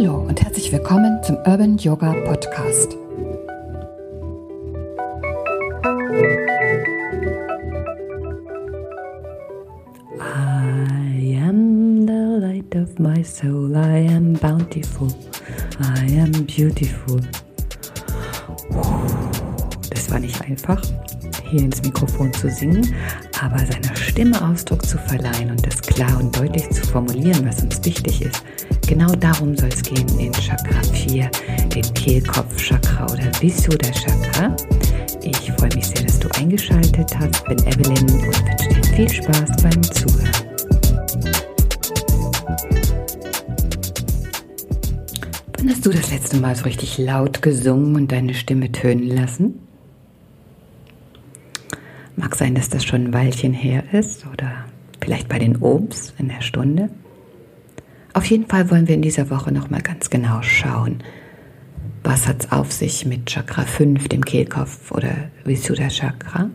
Hallo und herzlich willkommen zum Urban Yoga Podcast. I am the light of my soul. I am bountiful. I am beautiful. Das war nicht einfach, hier ins Mikrofon zu singen, aber seiner Stimme Ausdruck zu verleihen und das klar und deutlich zu formulieren, was uns wichtig ist. Genau darum soll es gehen in Chakra 4, dem Kehlkopf-Chakra oder Visuddha-Chakra. Ich freue mich sehr, dass du eingeschaltet hast. Bin Evelyn und wünsche dir viel Spaß beim Zuhören. Wann hast du das letzte Mal so richtig laut gesungen und deine Stimme tönen lassen? Mag sein, dass das schon ein Weilchen her ist oder vielleicht bei den Obst in der Stunde. Auf jeden Fall wollen wir in dieser Woche nochmal ganz genau schauen, was hat es auf sich mit Chakra 5, dem Kehlkopf oder Visuddha Chakra?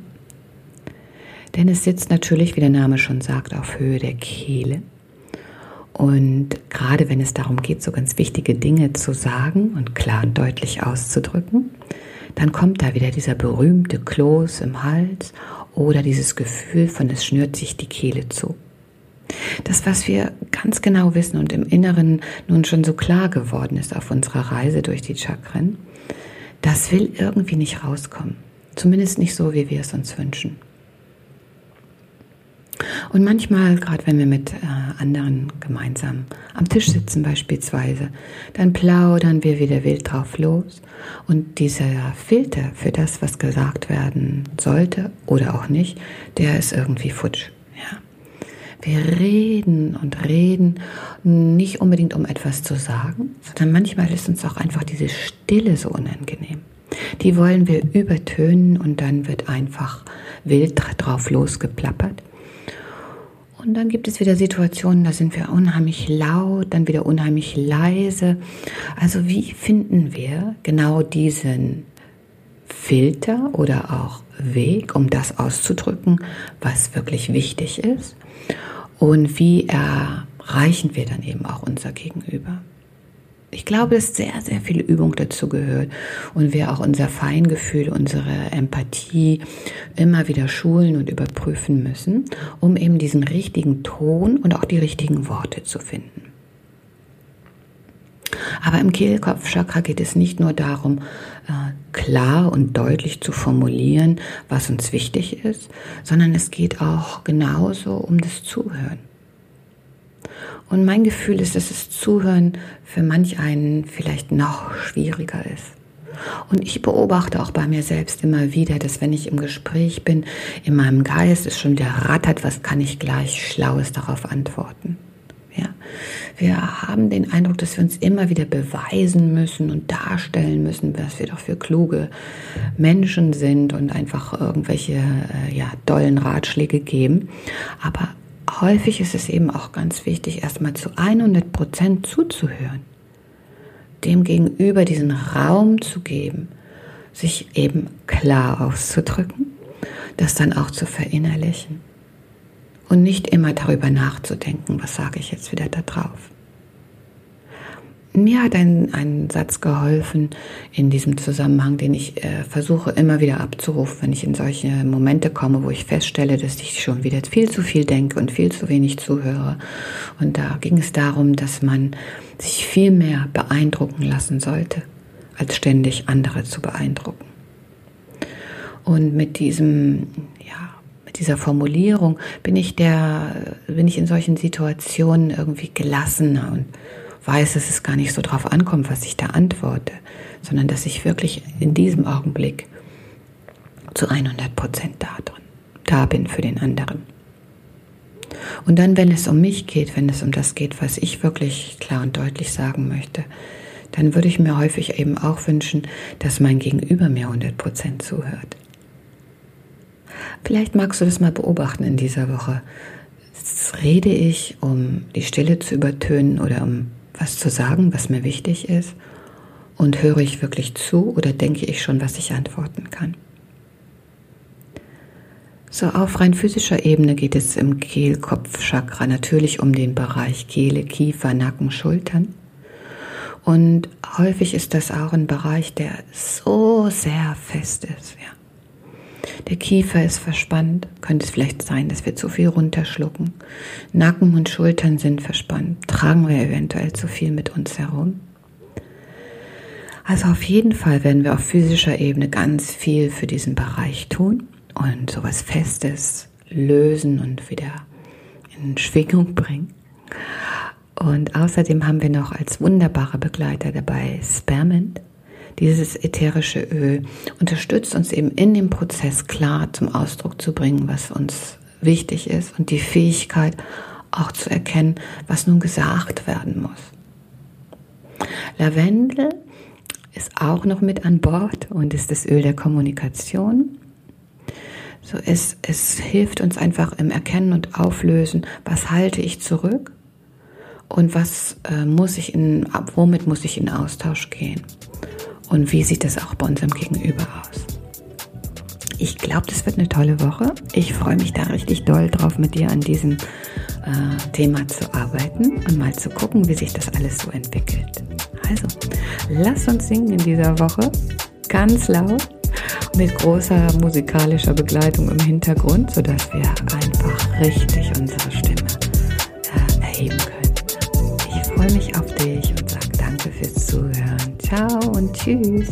Denn es sitzt natürlich, wie der Name schon sagt, auf Höhe der Kehle. Und gerade wenn es darum geht, so ganz wichtige Dinge zu sagen und klar und deutlich auszudrücken, dann kommt da wieder dieser berühmte Kloß im Hals oder dieses Gefühl von, es schnürt sich die Kehle zu. Das, was wir ganz genau wissen und im Inneren nun schon so klar geworden ist auf unserer Reise durch die Chakren, das will irgendwie nicht rauskommen. Zumindest nicht so, wie wir es uns wünschen. Und manchmal, gerade wenn wir mit äh, anderen gemeinsam am Tisch sitzen beispielsweise, dann plaudern wir wieder wild drauf los. Und dieser Filter für das, was gesagt werden sollte oder auch nicht, der ist irgendwie futsch. Wir reden und reden nicht unbedingt, um etwas zu sagen, sondern manchmal ist uns auch einfach diese Stille so unangenehm. Die wollen wir übertönen und dann wird einfach wild drauf losgeplappert. Und dann gibt es wieder Situationen, da sind wir unheimlich laut, dann wieder unheimlich leise. Also wie finden wir genau diesen Filter oder auch Weg, um das auszudrücken, was wirklich wichtig ist? und wie erreichen wir dann eben auch unser Gegenüber. Ich glaube, dass sehr, sehr viel Übung dazu gehört und wir auch unser Feingefühl, unsere Empathie immer wieder schulen und überprüfen müssen, um eben diesen richtigen Ton und auch die richtigen Worte zu finden. Aber im Kehlkopfchakra geht es nicht nur darum, äh, klar und deutlich zu formulieren, was uns wichtig ist, sondern es geht auch genauso um das Zuhören. Und mein Gefühl ist, dass das Zuhören für manch einen vielleicht noch schwieriger ist. Und ich beobachte auch bei mir selbst immer wieder, dass wenn ich im Gespräch bin, in meinem Geist es schon wieder rattert, was kann ich gleich Schlaues darauf antworten. Ja. Wir haben den Eindruck, dass wir uns immer wieder beweisen müssen und darstellen müssen, was wir doch für kluge Menschen sind und einfach irgendwelche äh, ja, dollen Ratschläge geben. Aber häufig ist es eben auch ganz wichtig, erstmal zu 100 Prozent zuzuhören, dem Gegenüber diesen Raum zu geben, sich eben klar auszudrücken, das dann auch zu verinnerlichen und nicht immer darüber nachzudenken, was sage ich jetzt wieder da drauf. Mir hat ein, ein Satz geholfen in diesem Zusammenhang, den ich äh, versuche immer wieder abzurufen, wenn ich in solche Momente komme, wo ich feststelle, dass ich schon wieder viel zu viel denke und viel zu wenig zuhöre. Und da ging es darum, dass man sich viel mehr beeindrucken lassen sollte, als ständig andere zu beeindrucken. Und mit diesem, ja, dieser Formulierung bin ich der, bin ich in solchen Situationen irgendwie gelassener und weiß, dass es gar nicht so drauf ankommt, was ich da antworte, sondern dass ich wirklich in diesem Augenblick zu 100 Prozent da drin, da bin für den anderen. Und dann, wenn es um mich geht, wenn es um das geht, was ich wirklich klar und deutlich sagen möchte, dann würde ich mir häufig eben auch wünschen, dass mein Gegenüber mir 100 Prozent zuhört. Vielleicht magst du das mal beobachten in dieser Woche. Rede ich, um die Stille zu übertönen oder um was zu sagen, was mir wichtig ist? Und höre ich wirklich zu oder denke ich schon, was ich antworten kann? So, auf rein physischer Ebene geht es im Kehlkopfchakra natürlich um den Bereich Kehle, Kiefer, Nacken, Schultern. Und häufig ist das auch ein Bereich, der so sehr fest ist. Ja. Der Kiefer ist verspannt. Könnte es vielleicht sein, dass wir zu viel runterschlucken. Nacken und Schultern sind verspannt. Tragen wir eventuell zu viel mit uns herum. Also auf jeden Fall werden wir auf physischer Ebene ganz viel für diesen Bereich tun und sowas Festes lösen und wieder in Schwingung bringen. Und außerdem haben wir noch als wunderbare Begleiter dabei Spermint. Dieses ätherische Öl unterstützt uns eben in dem Prozess klar zum Ausdruck zu bringen, was uns wichtig ist und die Fähigkeit auch zu erkennen, was nun gesagt werden muss. Lavendel ist auch noch mit an Bord und ist das Öl der Kommunikation. So es, es hilft uns einfach im Erkennen und Auflösen, was halte ich zurück und was äh, muss ich in, womit muss ich in Austausch gehen und wie sieht das auch bei unserem Gegenüber aus. Ich glaube, das wird eine tolle Woche. Ich freue mich da richtig doll drauf, mit dir an diesem äh, Thema zu arbeiten und mal zu gucken, wie sich das alles so entwickelt. Also, lass uns singen in dieser Woche ganz laut mit großer musikalischer Begleitung im Hintergrund, sodass wir einfach richtig unsere Stimme äh, erheben können. Ich freue mich auf Ciao und tschüss.